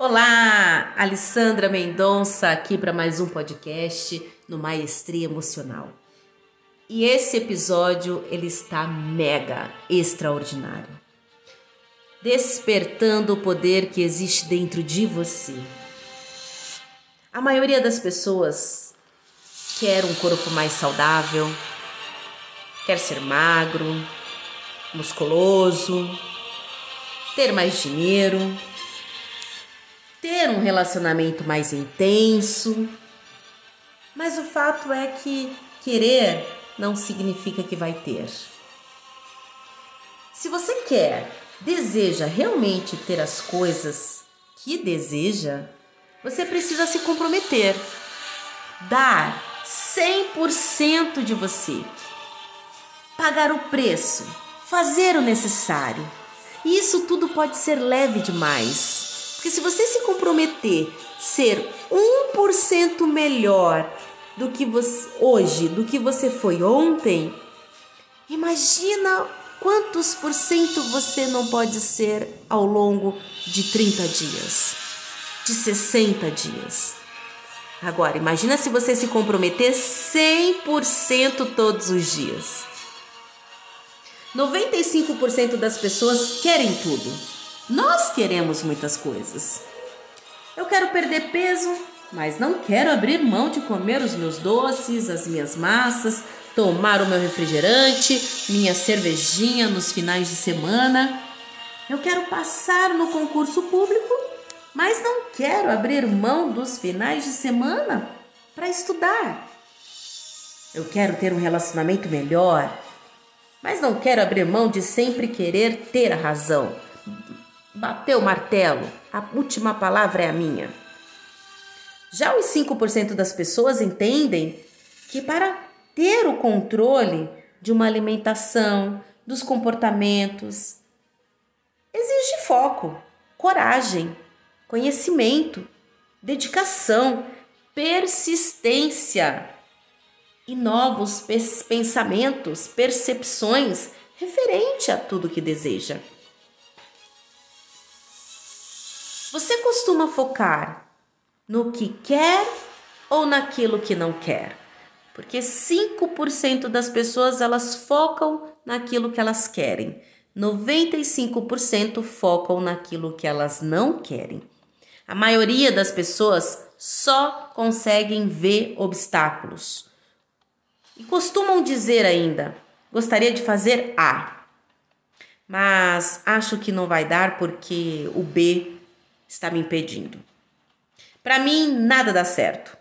Olá, Alessandra Mendonça aqui para mais um podcast no Maestria Emocional. E esse episódio ele está mega extraordinário. Despertando o poder que existe dentro de você. A maioria das pessoas quer um corpo mais saudável, quer ser magro, musculoso, ter mais dinheiro, ter um relacionamento mais intenso. Mas o fato é que querer não significa que vai ter. Se você quer, deseja realmente ter as coisas que deseja, você precisa se comprometer, dar 100% de você, pagar o preço, fazer o necessário. E isso tudo pode ser leve demais porque se você se comprometer ser 1% melhor do que você hoje, do que você foi ontem, imagina quantos por cento você não pode ser ao longo de 30 dias, de 60 dias. Agora, imagina se você se comprometer 100% todos os dias. 95% das pessoas querem tudo. Nós queremos muitas coisas. Eu quero perder peso, mas não quero abrir mão de comer os meus doces, as minhas massas, tomar o meu refrigerante, minha cervejinha nos finais de semana. Eu quero passar no concurso público, mas não quero abrir mão dos finais de semana para estudar. Eu quero ter um relacionamento melhor, mas não quero abrir mão de sempre querer ter a razão Bateu o martelo, a última palavra é a minha. Já os 5% das pessoas entendem que para ter o controle de uma alimentação, dos comportamentos, exige foco, coragem, conhecimento, dedicação, persistência e novos pensamentos, percepções referente a tudo que deseja. Você costuma focar no que quer ou naquilo que não quer? Porque 5% das pessoas elas focam naquilo que elas querem. 95% focam naquilo que elas não querem. A maioria das pessoas só conseguem ver obstáculos. E costumam dizer ainda: gostaria de fazer A, mas acho que não vai dar porque o B está me impedindo. Para mim, nada dá certo.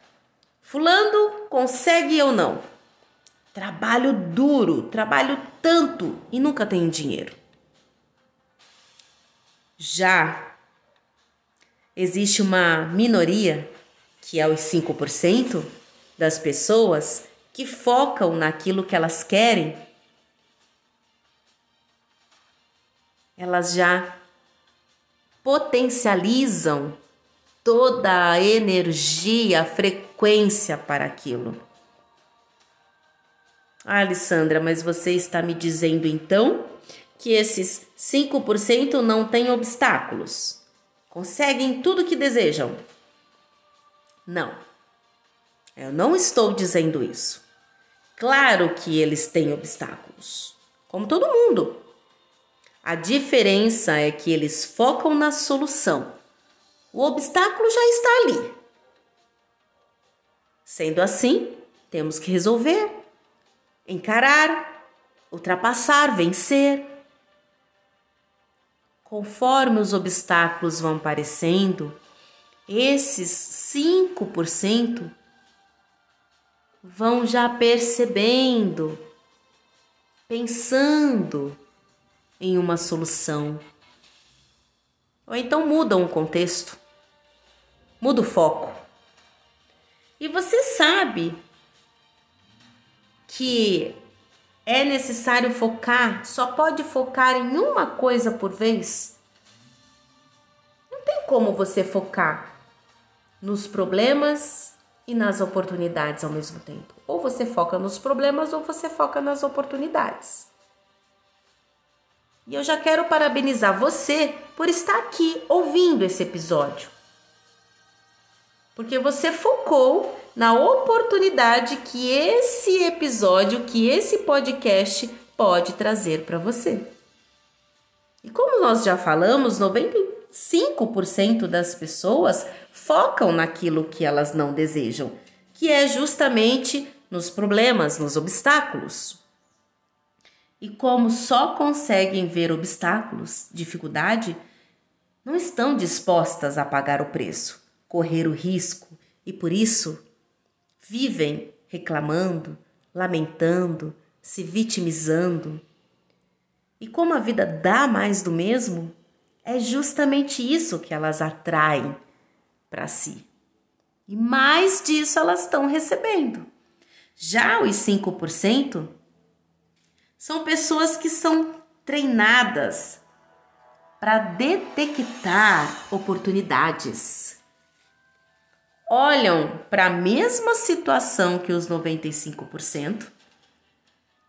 Fulano consegue ou não? Trabalho duro, trabalho tanto e nunca tenho dinheiro. Já existe uma minoria, que é os 5% das pessoas que focam naquilo que elas querem. Elas já potencializam toda a energia, a frequência para aquilo. Ah, Alessandra, mas você está me dizendo então que esses 5% não têm obstáculos? Conseguem tudo que desejam? Não. Eu não estou dizendo isso. Claro que eles têm obstáculos, como todo mundo. A diferença é que eles focam na solução. O obstáculo já está ali. Sendo assim, temos que resolver, encarar, ultrapassar, vencer. Conforme os obstáculos vão aparecendo, esses 5% vão já percebendo, pensando, em uma solução. Ou então mudam o contexto, muda o foco. E você sabe que é necessário focar, só pode focar em uma coisa por vez? Não tem como você focar nos problemas e nas oportunidades ao mesmo tempo. Ou você foca nos problemas ou você foca nas oportunidades. E eu já quero parabenizar você por estar aqui ouvindo esse episódio. porque você focou na oportunidade que esse episódio, que esse podcast pode trazer para você. E como nós já falamos, 95% das pessoas focam naquilo que elas não desejam, que é justamente nos problemas, nos obstáculos. E como só conseguem ver obstáculos, dificuldade, não estão dispostas a pagar o preço, correr o risco e por isso vivem reclamando, lamentando, se vitimizando. E como a vida dá mais do mesmo, é justamente isso que elas atraem para si. E mais disso elas estão recebendo. Já os 5% são pessoas que são treinadas para detectar oportunidades. Olham para a mesma situação que os 95%,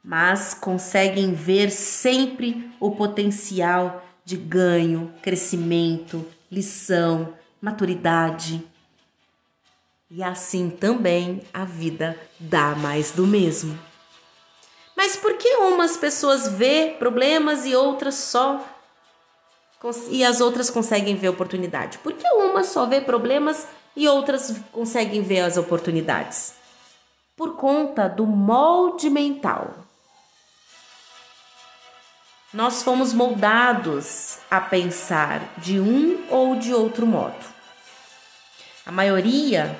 mas conseguem ver sempre o potencial de ganho, crescimento, lição, maturidade. E assim também a vida dá mais do mesmo. Mas por que umas pessoas vê problemas e outras só e as outras conseguem ver oportunidade? Por que uma só vê problemas e outras conseguem ver as oportunidades? Por conta do molde mental. Nós fomos moldados a pensar de um ou de outro modo. A maioria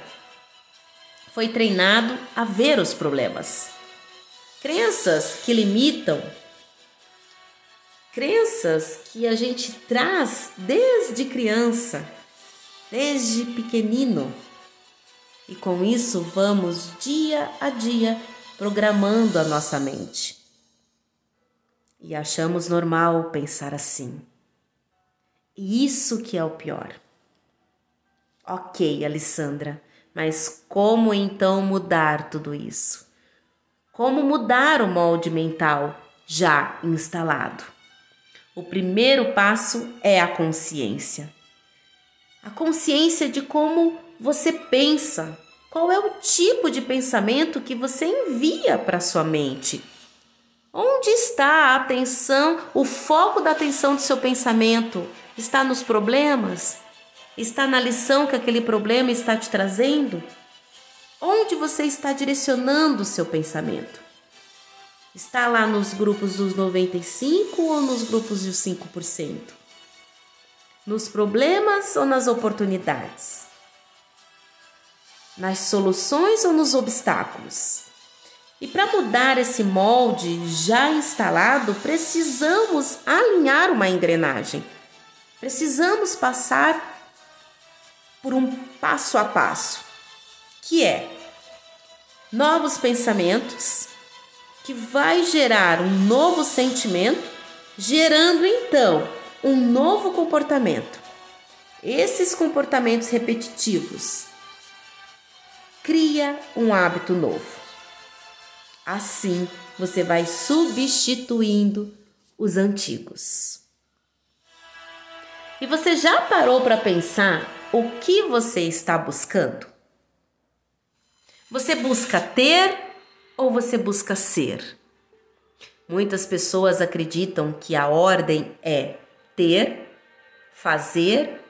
foi treinado a ver os problemas. Crenças que limitam, crenças que a gente traz desde criança, desde pequenino. E com isso vamos dia a dia programando a nossa mente. E achamos normal pensar assim. E isso que é o pior. Ok, Alessandra, mas como então mudar tudo isso? Como mudar o molde mental já instalado? O primeiro passo é a consciência. A consciência de como você pensa, qual é o tipo de pensamento que você envia para sua mente. Onde está a atenção, o foco da atenção do seu pensamento? Está nos problemas? Está na lição que aquele problema está te trazendo? Onde você está direcionando o seu pensamento? Está lá nos grupos dos 95 ou nos grupos dos 5%? Nos problemas ou nas oportunidades? Nas soluções ou nos obstáculos? E para mudar esse molde já instalado, precisamos alinhar uma engrenagem. Precisamos passar por um passo a passo que é novos pensamentos, que vai gerar um novo sentimento, gerando então um novo comportamento. Esses comportamentos repetitivos cria um hábito novo. Assim, você vai substituindo os antigos. E você já parou para pensar o que você está buscando? Você busca ter ou você busca ser? Muitas pessoas acreditam que a ordem é ter, fazer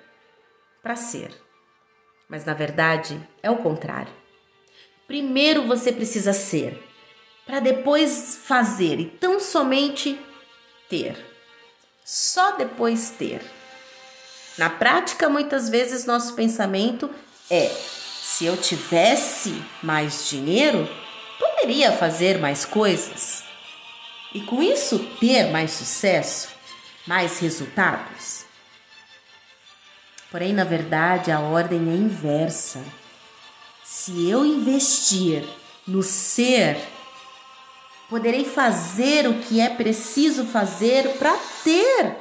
para ser. Mas na verdade é o contrário. Primeiro você precisa ser, para depois fazer e tão somente ter. Só depois ter. Na prática, muitas vezes nosso pensamento é se eu tivesse mais dinheiro, poderia fazer mais coisas. E com isso ter mais sucesso, mais resultados. Porém, na verdade, a ordem é inversa. Se eu investir no ser, poderei fazer o que é preciso fazer para ter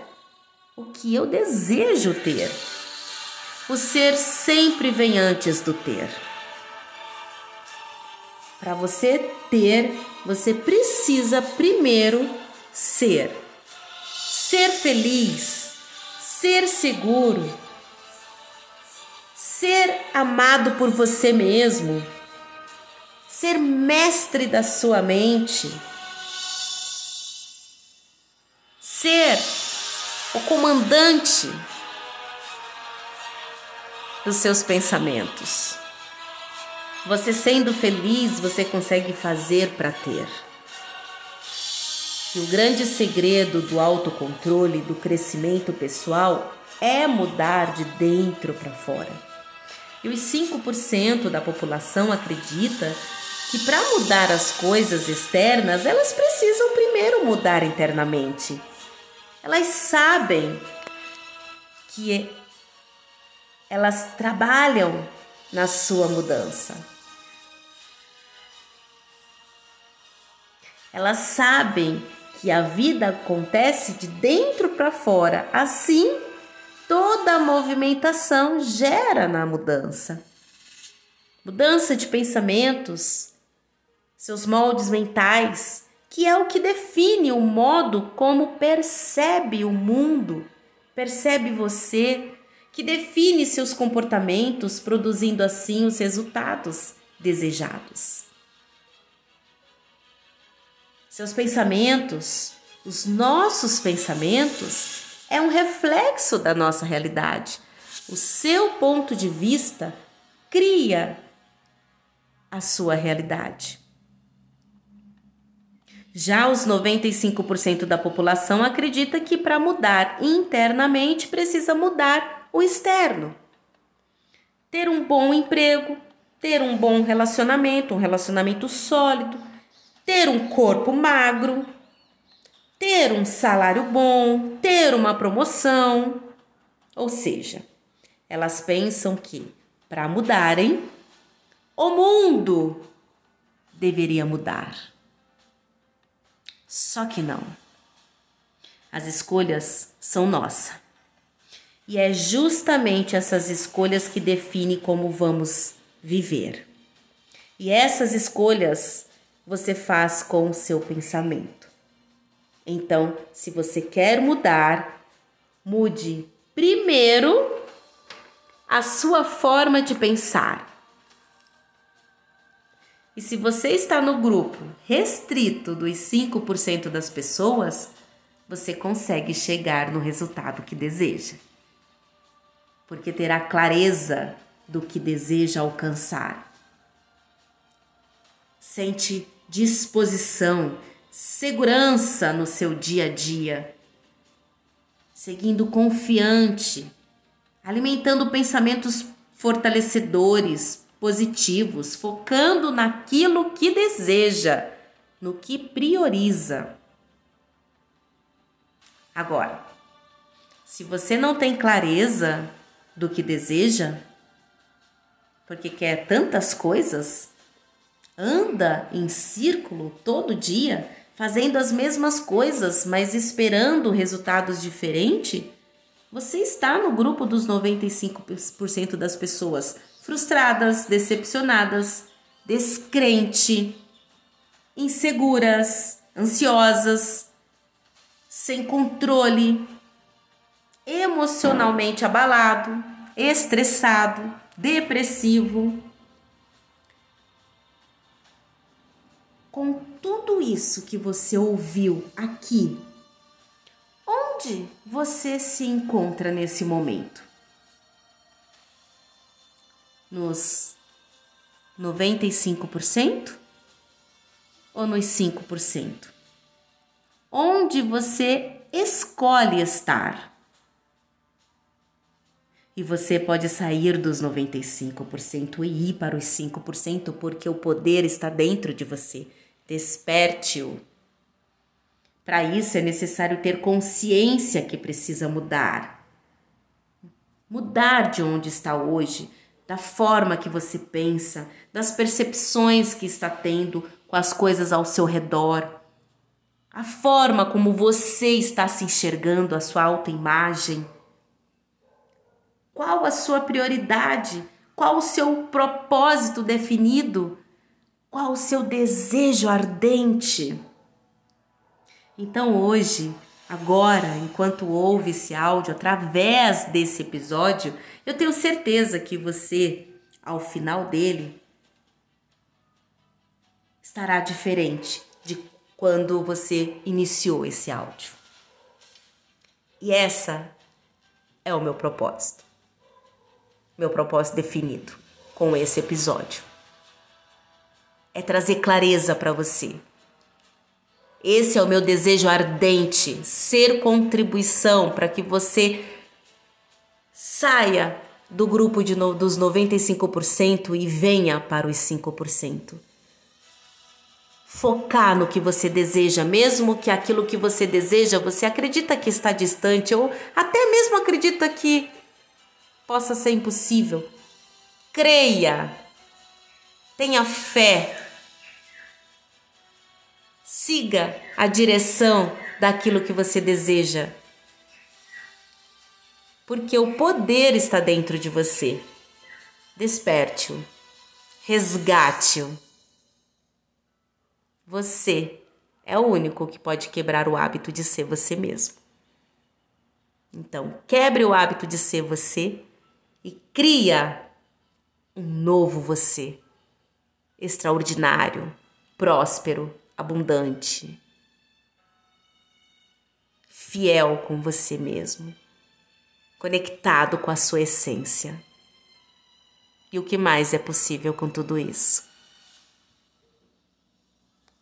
o que eu desejo ter. O ser sempre vem antes do ter. Para você ter, você precisa primeiro ser. Ser feliz, ser seguro, ser amado por você mesmo, ser mestre da sua mente, ser o comandante dos seus pensamentos. Você sendo feliz, você consegue fazer para ter. E o grande segredo do autocontrole, do crescimento pessoal, é mudar de dentro para fora. E os 5% da população acredita que para mudar as coisas externas, elas precisam primeiro mudar internamente. Elas sabem que elas trabalham na sua mudança. Elas sabem que a vida acontece de dentro para fora. Assim, toda a movimentação gera na mudança. Mudança de pensamentos, seus moldes mentais, que é o que define o modo como percebe o mundo, percebe você, que define seus comportamentos, produzindo assim os resultados desejados. Seus pensamentos, os nossos pensamentos, é um reflexo da nossa realidade. O seu ponto de vista cria a sua realidade. Já os 95% da população acredita que para mudar internamente precisa mudar o externo. Ter um bom emprego, ter um bom relacionamento, um relacionamento sólido, ter um corpo magro, ter um salário bom, ter uma promoção. Ou seja, elas pensam que para mudarem, o mundo deveria mudar. Só que não. As escolhas são nossas. E é justamente essas escolhas que definem como vamos viver. E essas escolhas você faz com o seu pensamento. Então, se você quer mudar, mude primeiro a sua forma de pensar. E se você está no grupo restrito dos 5% das pessoas, você consegue chegar no resultado que deseja. Porque terá clareza do que deseja alcançar. Sente disposição, segurança no seu dia a dia, seguindo confiante, alimentando pensamentos fortalecedores, positivos, focando naquilo que deseja, no que prioriza. Agora, se você não tem clareza do que deseja, porque quer tantas coisas, anda em círculo todo dia, fazendo as mesmas coisas, mas esperando resultados diferentes, você está no grupo dos 95% das pessoas frustradas, decepcionadas, descrente, inseguras, ansiosas, sem controle, emocionalmente abalado, estressado, depressivo, com tudo isso que você ouviu aqui, onde você se encontra nesse momento? Nos 95% ou nos 5%? Onde você escolhe estar? E você pode sair dos 95% e ir para os 5%, porque o poder está dentro de você. Desperte-o. Para isso é necessário ter consciência que precisa mudar. Mudar de onde está hoje, da forma que você pensa, das percepções que está tendo com as coisas ao seu redor, a forma como você está se enxergando, a sua autoimagem. Qual a sua prioridade? Qual o seu propósito definido? Qual o seu desejo ardente? Então hoje agora, enquanto ouve esse áudio, através desse episódio, eu tenho certeza que você, ao final dele, estará diferente de quando você iniciou esse áudio. E essa é o meu propósito. Meu propósito definido com esse episódio é trazer clareza para você. Esse é o meu desejo ardente, ser contribuição para que você saia do grupo de no, dos 95% e venha para os 5%. Focar no que você deseja, mesmo que aquilo que você deseja você acredita que está distante ou até mesmo acredita que possa ser impossível. Creia, tenha fé Siga a direção daquilo que você deseja. Porque o poder está dentro de você. Desperte-o. Resgate-o. Você é o único que pode quebrar o hábito de ser você mesmo. Então, quebre o hábito de ser você cria um novo você. Extraordinário, próspero, abundante, fiel com você mesmo, conectado com a sua essência. E o que mais é possível com tudo isso?